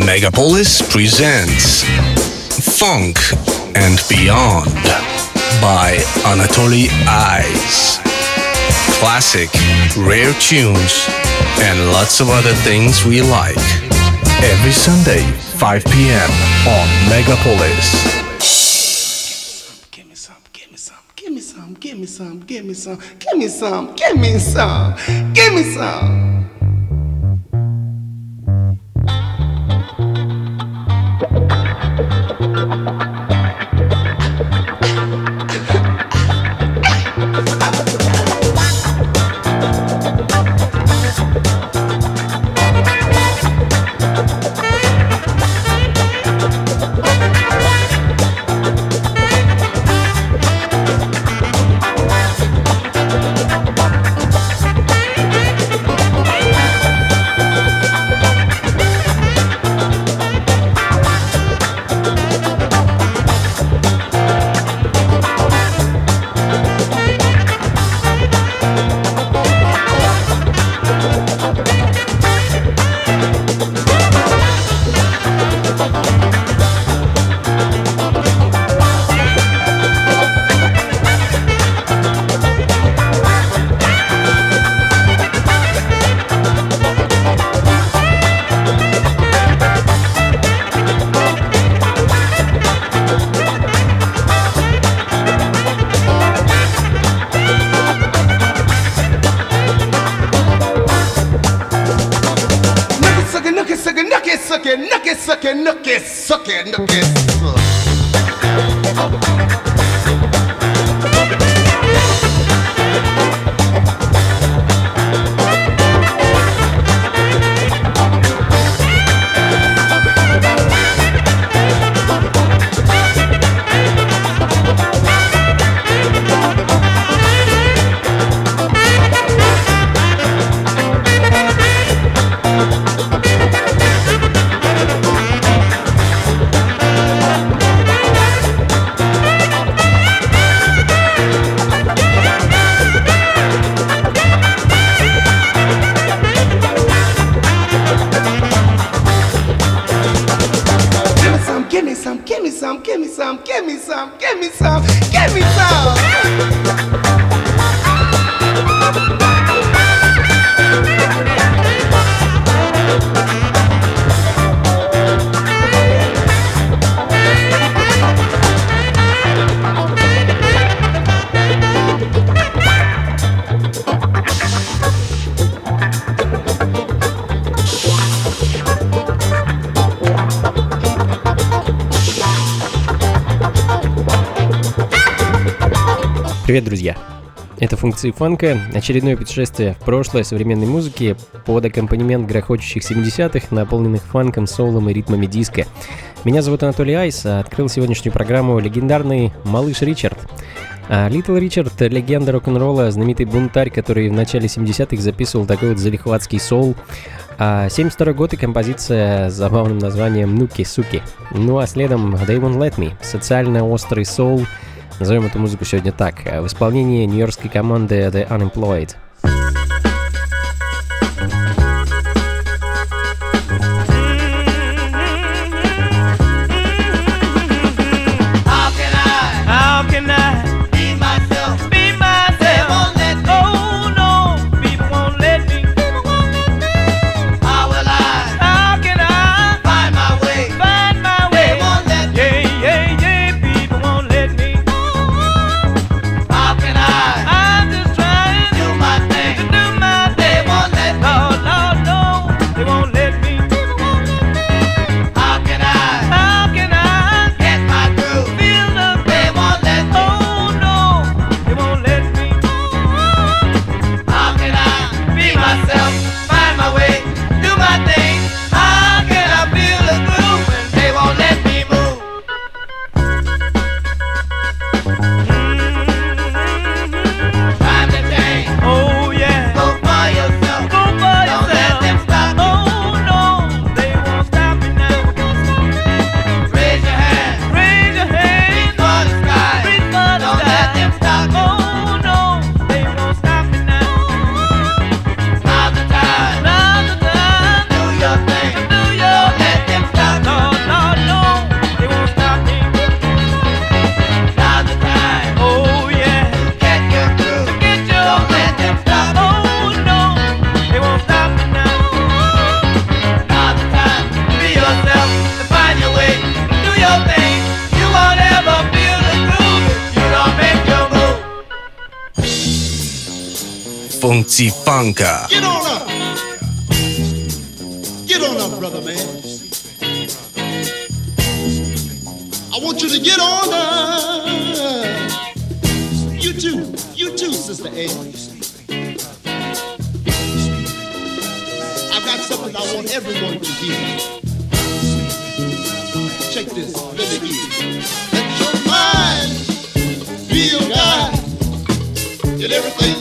Megapolis presents Funk and Beyond by Anatoly Eyes. Classic, rare tunes, and lots of other things we like. Every Sunday, 5 p.m. on Megapolis. Give me some, give me some, give me some, give me some, give me some, give me some, motherfucker. Функции фанка, очередное путешествие в прошлое современной музыки под аккомпанемент грохочущих 70-х, наполненных фанком, соулом и ритмами диска. Меня зовут Анатолий Айс, а открыл сегодняшнюю программу легендарный малыш Ричард. А Литл Ричард — легенда рок-н-ролла, знаменитый бунтарь, который в начале 70-х записывал такой вот залихватский соул. А 72 год и композиция с забавным названием «Нуки-суки». Ну а следом «They Won't Let Me» — социально острый соул — Назовем эту музыку сегодня так. В исполнении нью-йоркской команды The Unemployed. up, brother man. I want you to get on up. You too. You too, Sister Annie. I've got something I want everyone to hear. Check this. Let me hear. Let your mind feel your guide in everything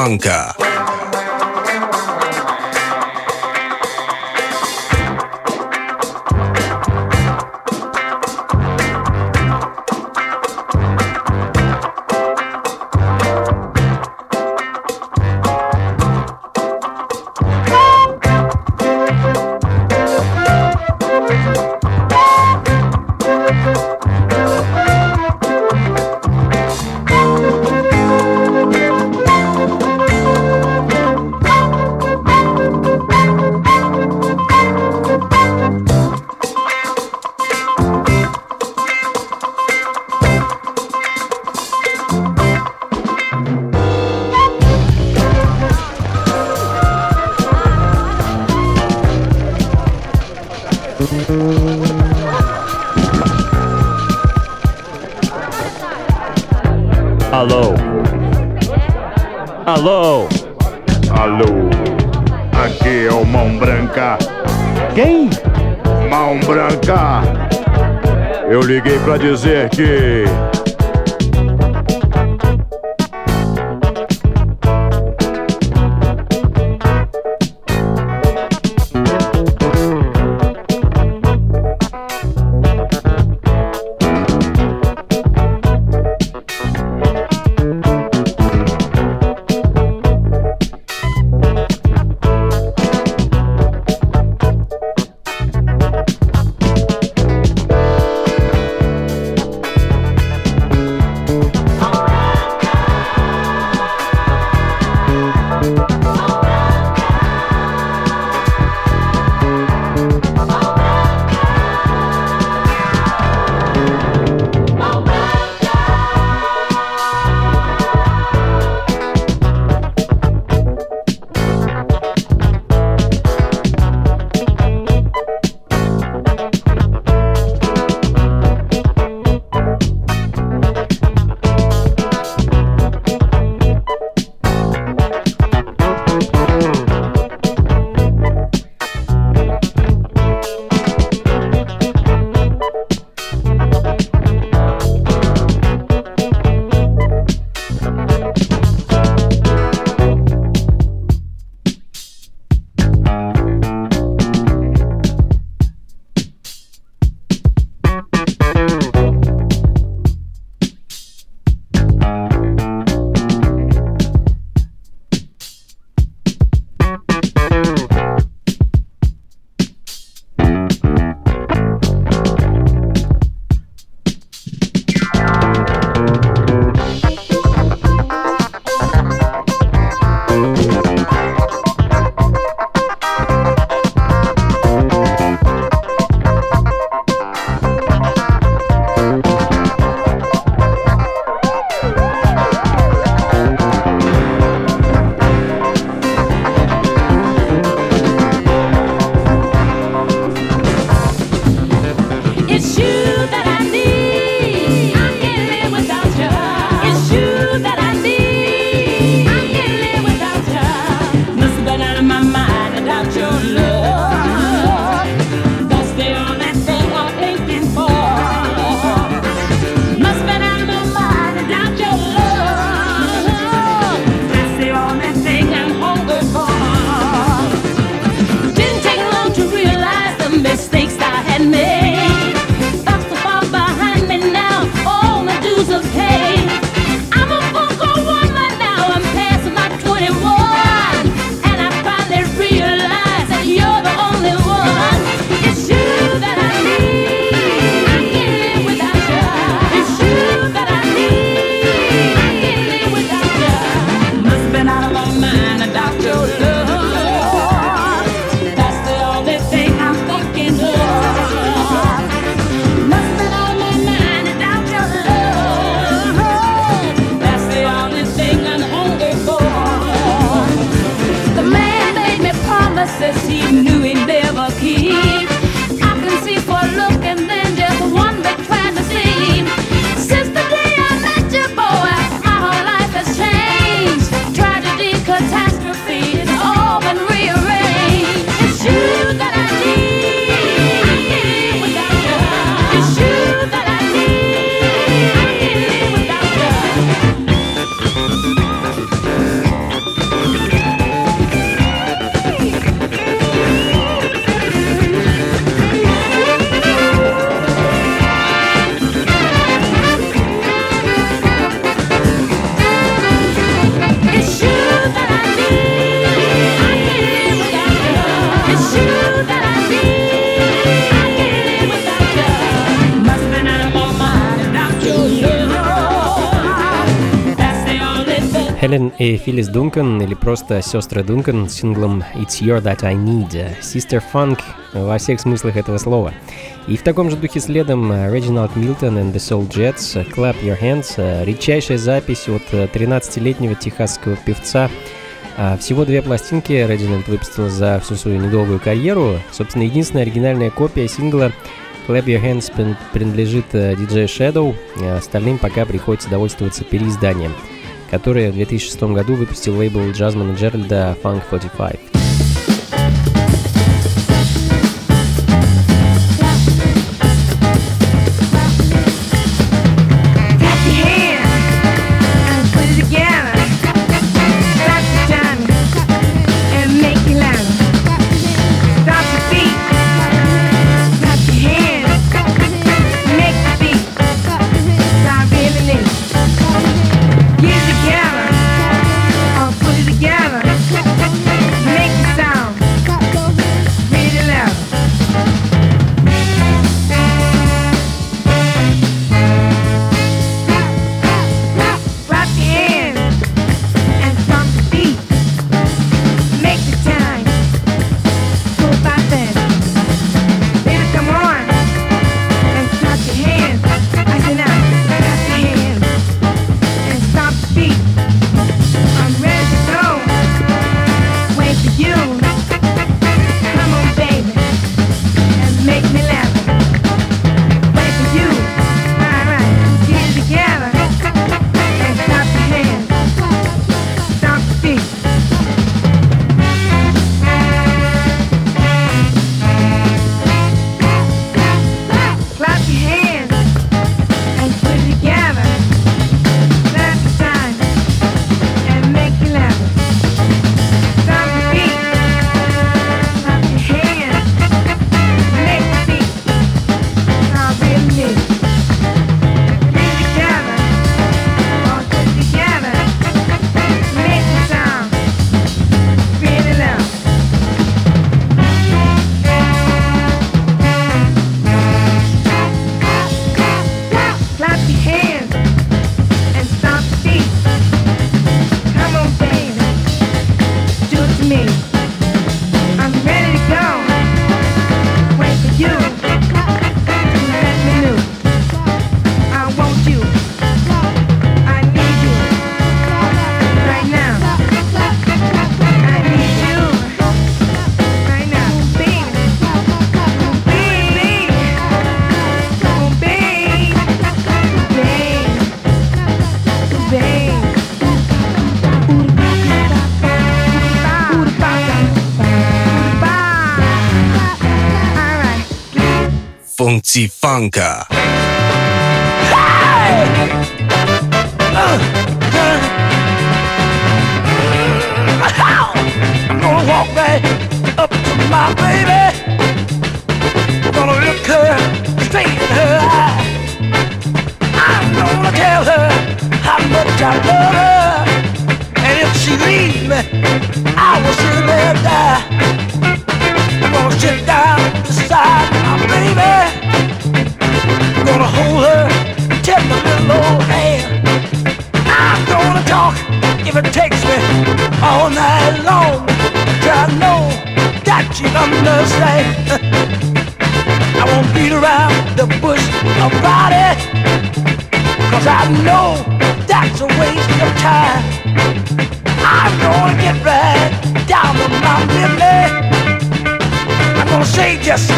Ivanka. Просто сестры Дункан, с синглом «It's Your That I Need», Sister Funk во всех смыслах этого слова. И в таком же духе следом Reginald Milton and the Soul Jets, «Clap Your Hands», редчайшая запись от 13-летнего техасского певца, а, всего две пластинки Reginald выпустил за всю свою недолгую карьеру. Собственно, единственная оригинальная копия сингла Clap Your Hands принадлежит DJ Shadow, остальным пока приходится довольствоваться переизданием который в 2006 году выпустил лейбл Джазмана Джеральда Funk 45. Funky Funka. I'm gonna walk right up to my baby. Gonna look her straight in her eye. I'm gonna tell her how much I love her. And if she leaves me, I will surely die. I'm gonna sit down gonna hold her, take my little old hand. I'm gonna talk if it takes me all night long. To know that you understand. I won't beat around the bush about it. Cause I know that's a waste of time. I'm gonna get right down to my business. I'm gonna say just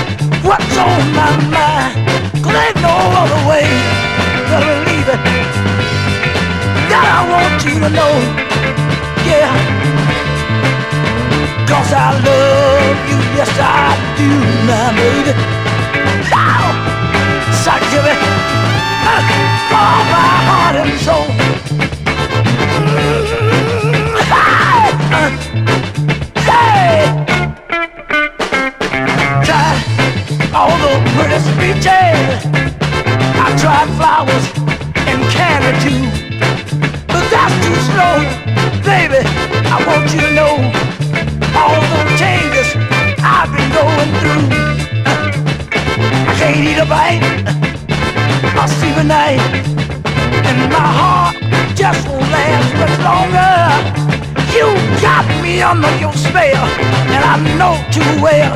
what's on my mind. Cause ain't no other way to believe it. That I want you to know, yeah. Cause I love you, yes I do, my baby. Now, to me, uh, all my heart and soul. Mm-hmm. All the pretty speeches. I tried flowers and candy too, but that's too slow, baby. I want you to know all the changes I've been going through. Uh, I can't eat a bite or sleep a night, and my heart just won't last much longer. You got me under your spell, and I know too well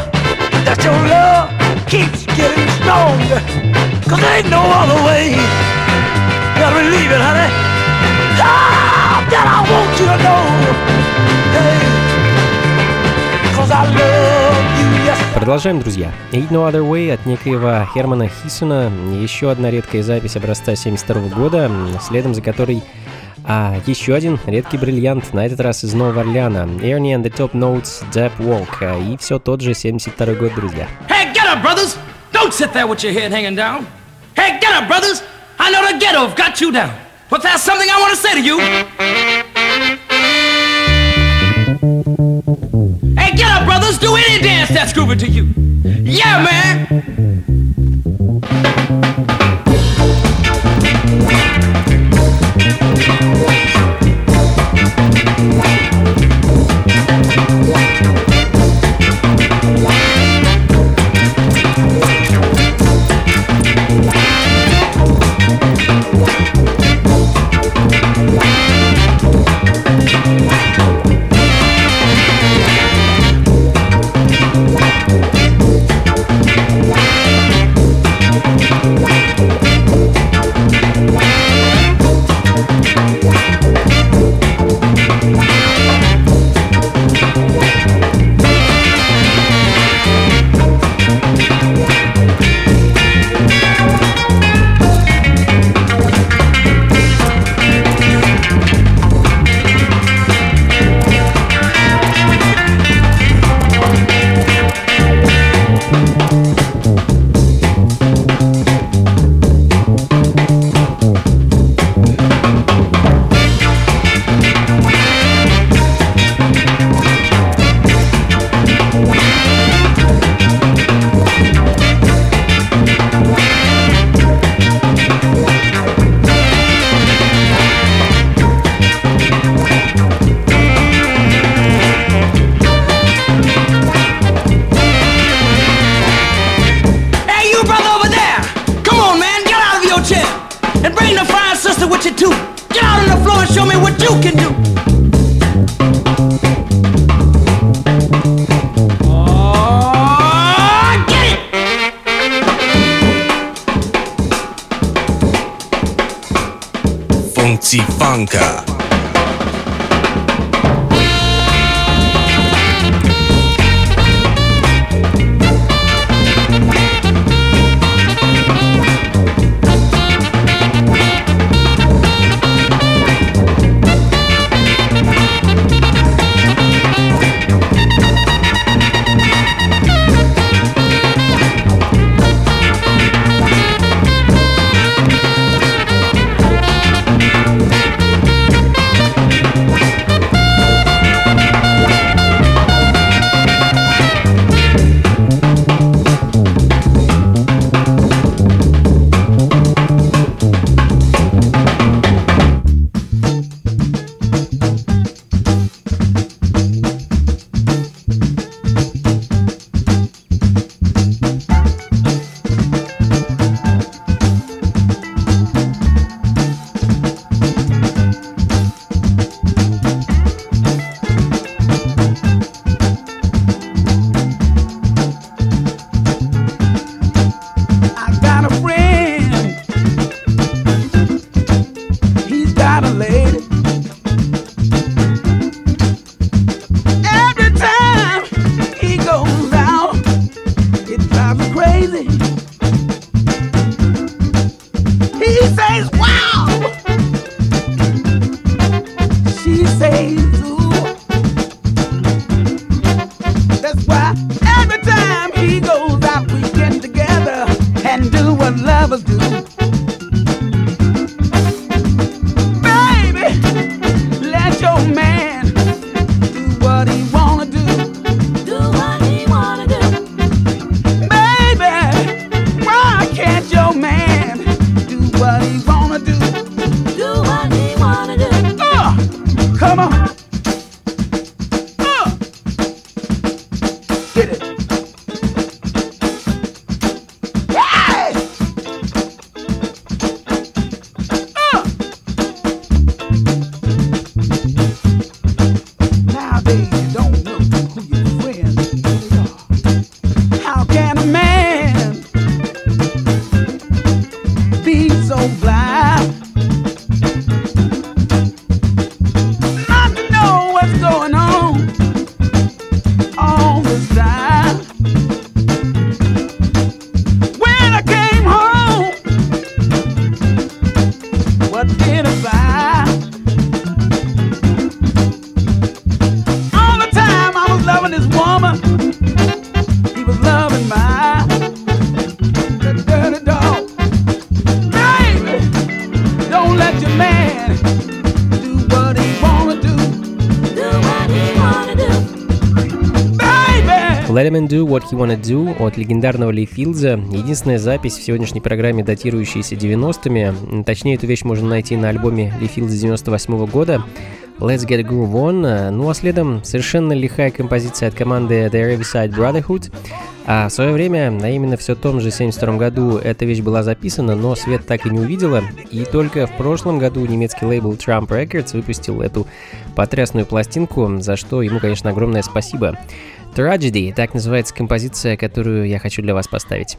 that your love keeps getting stronger. Cause there ain't no other way. Gotta believe it, honey. Ah, that I want you to know. Hey, cause I love you. Продолжаем, друзья. Ain't No Other Way от некоего Хермана Хиссона. Еще одна редкая запись образца 72 года, следом за которой а еще один редкий бриллиант, на этот раз из Нового Орлеана. Ernie and the Top Notes, Depp Walk. И все тот же 72 год, друзья. Hey, get up, brothers! Don't sit there with your head hanging down. Hey, get up, brothers! I know the ghetto've got you down. But there's something I want to say to you. Hey, get up, brothers! Do any dance that's groovy to you. Yeah, man! Him Do What He Wanna Do от легендарного Ли Филдза. Единственная запись в сегодняшней программе, датирующаяся 90-ми. Точнее, эту вещь можно найти на альбоме Ли Филдза 98 -го года. Let's Get Groove On. Ну а следом совершенно лихая композиция от команды The Riverside Brotherhood. А в свое время, а именно в все том же 72 году, эта вещь была записана, но свет так и не увидела. И только в прошлом году немецкий лейбл Trump Records выпустил эту потрясную пластинку, за что ему, конечно, огромное спасибо. Tragedy, так называется композиция, которую я хочу для вас поставить.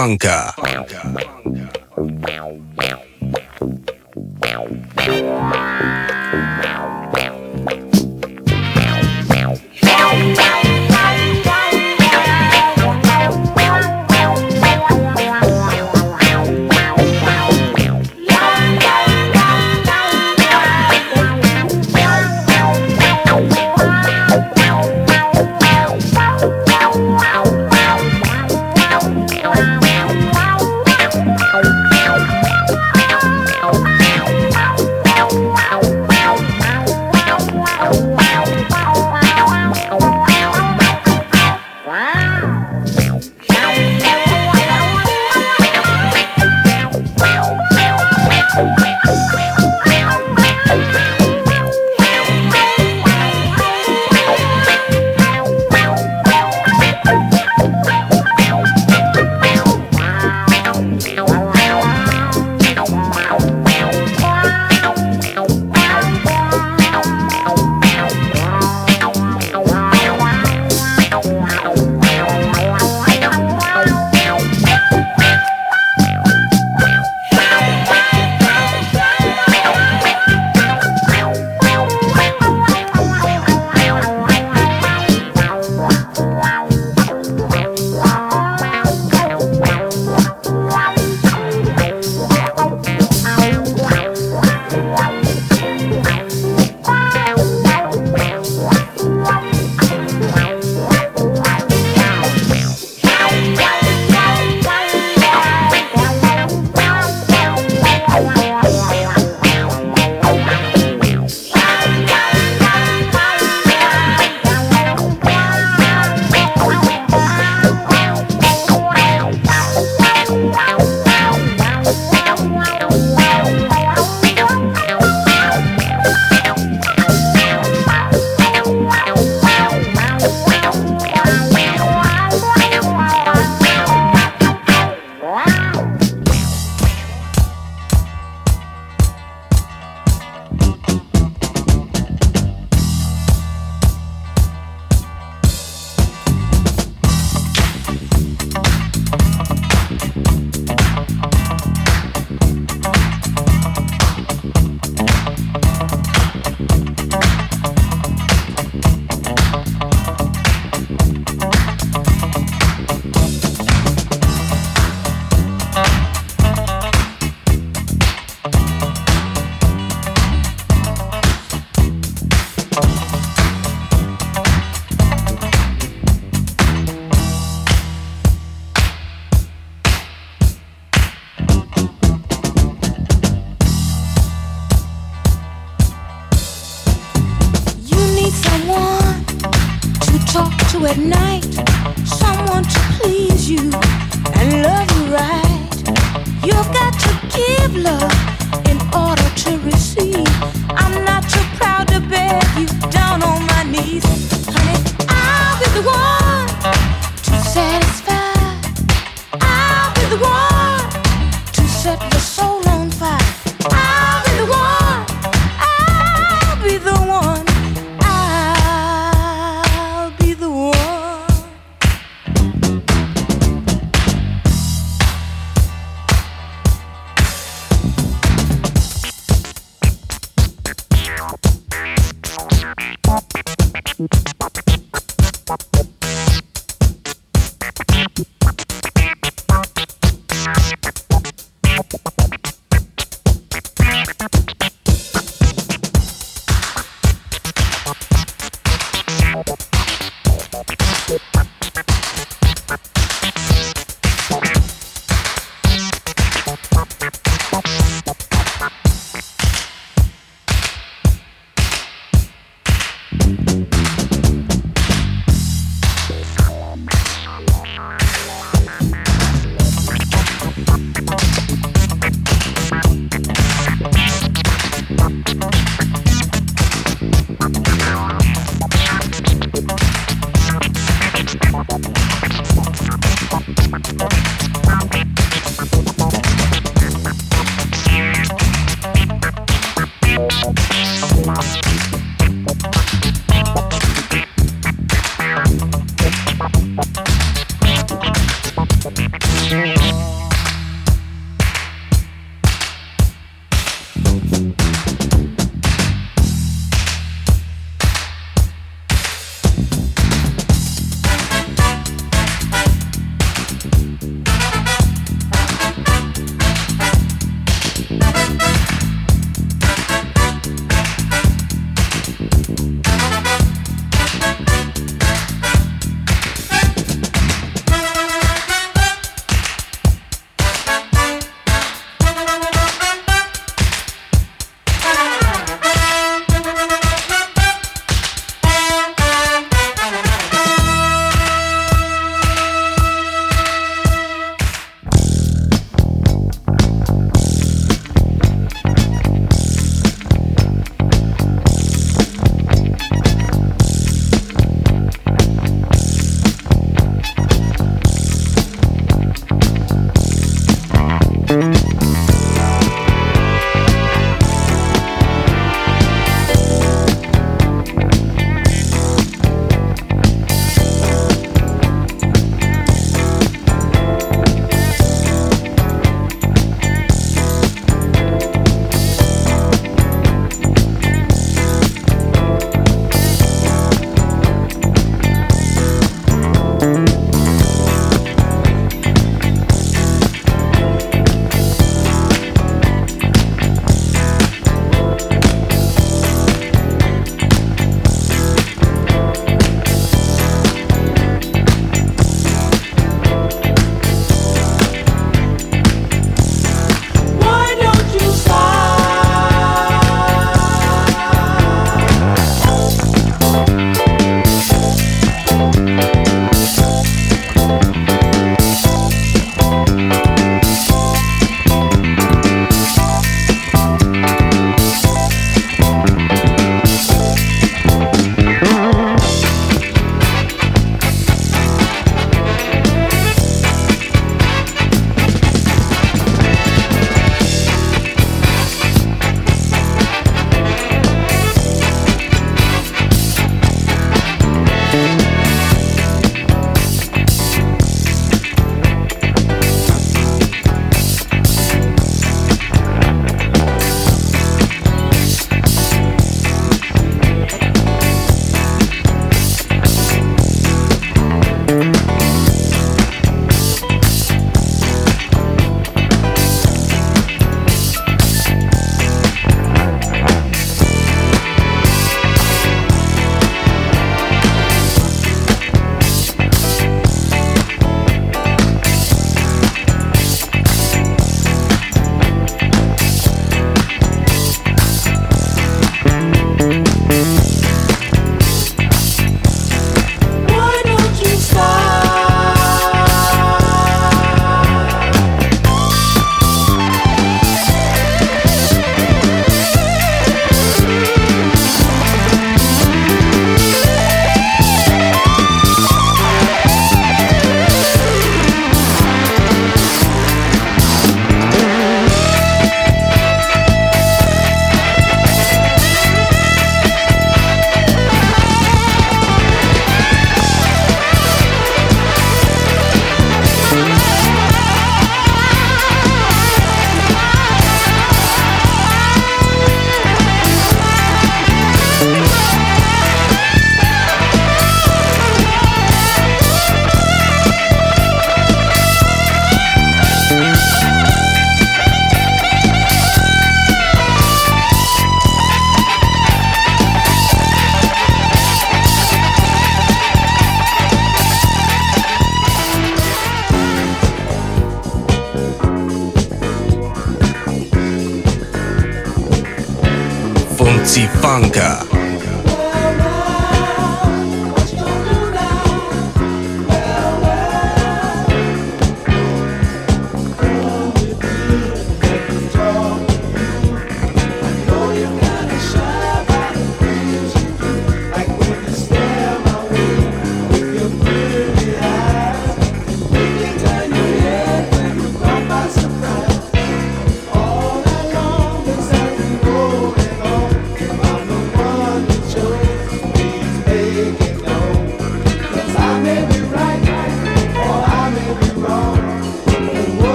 Blanca.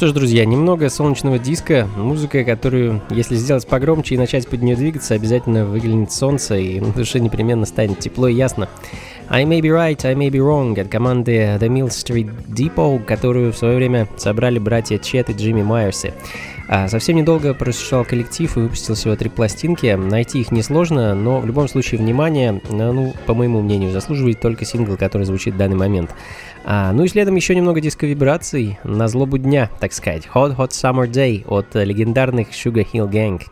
Что ж, друзья, немного солнечного диска, музыка, которую, если сделать погромче и начать под нее двигаться, обязательно выглянет солнце, и на душе непременно станет тепло и ясно. I may be right, I may be wrong от команды The Mill Street Depot, которую в свое время собрали братья Чет и Джимми Майерсы. А совсем недолго просуществовал коллектив и выпустил всего три пластинки. Найти их несложно, но в любом случае внимание, ну, по моему мнению, заслуживает только сингл, который звучит в данный момент. А, ну и следом еще немного диско-вибраций на злобу дня, так сказать. Hot Hot Summer Day от легендарных Sugar Hill Gang.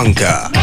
Blanca.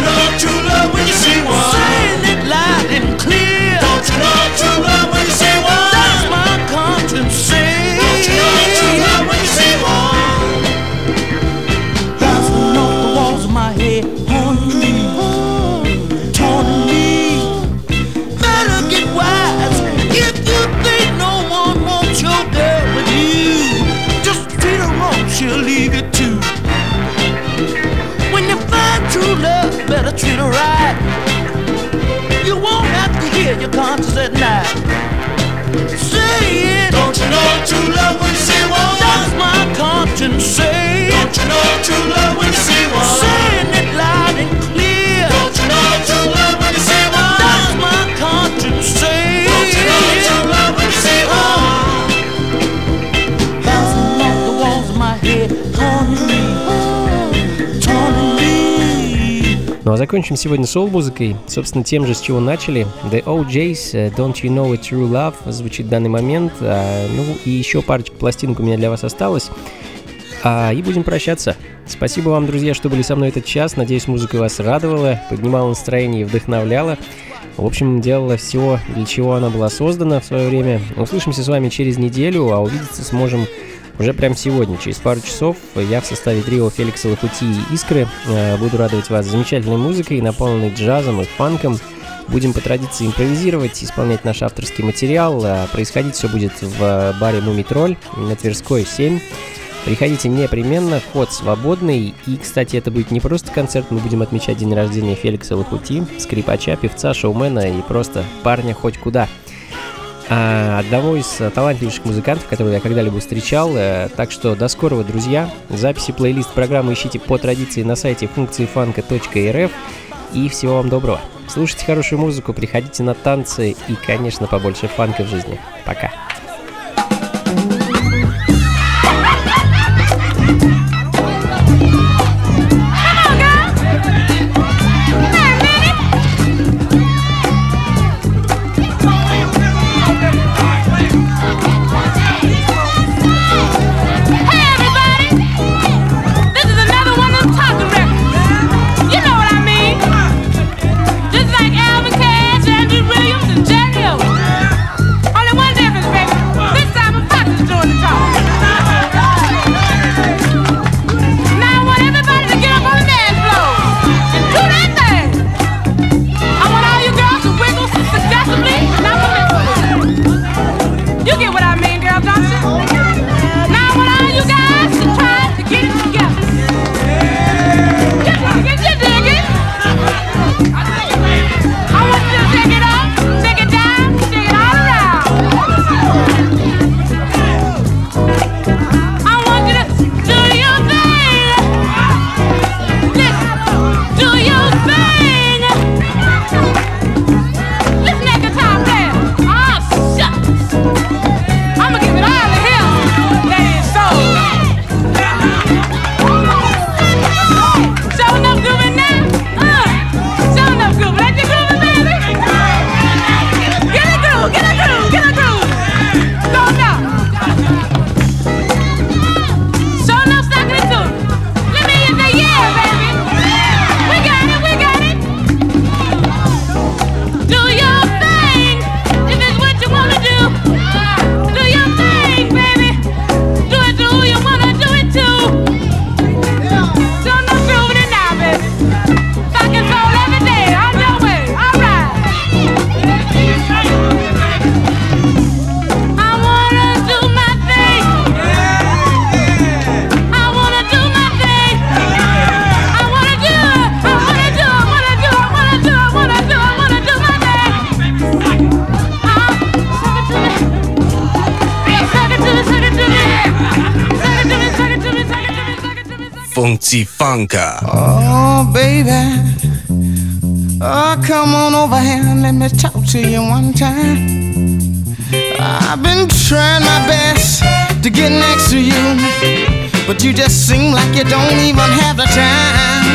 Not too late. treat her right. You won't have to hear your conscience at night. Say it. Don't you know true love when you see one? That's my conscience. Say it. Don't you know true love? Закончим сегодня сол-музыкой, собственно, тем же, с чего начали. The OJ's э, Don't You Know It's True Love звучит в данный момент. А, ну и еще парочка пластинок у меня для вас осталось. А, и будем прощаться. Спасибо вам, друзья, что были со мной этот час. Надеюсь, музыка вас радовала, поднимала настроение и вдохновляла. В общем, делала все, для чего она была создана в свое время. Услышимся с вами через неделю, а увидеться сможем уже прямо сегодня, через пару часов, я в составе трио Феликса Лапути и Искры э, буду радовать вас замечательной музыкой, наполненной джазом и фанком. Будем по традиции импровизировать, исполнять наш авторский материал. А происходить все будет в баре Муми Тролль на Тверской 7. Приходите непременно, вход свободный. И, кстати, это будет не просто концерт, мы будем отмечать день рождения Феликса Лапути, скрипача, певца, шоумена и просто парня хоть куда – одного из э, талантливейших музыкантов, которого я когда-либо встречал. Э, так что до скорого, друзья. Записи плейлист программы ищите по традиции на сайте функции фанка.рф. И всего вам доброго. Слушайте хорошую музыку, приходите на танцы и, конечно, побольше фанка в жизни. Пока. Funka. Oh, baby. Oh, come on over here and let me talk to you one time. I've been trying my best to get next to you, but you just seem like you don't even have the time.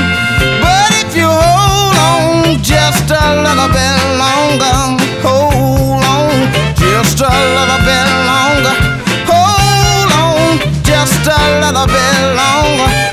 But if you hold on just a little bit longer, hold on just a little bit longer, hold on just a little bit longer.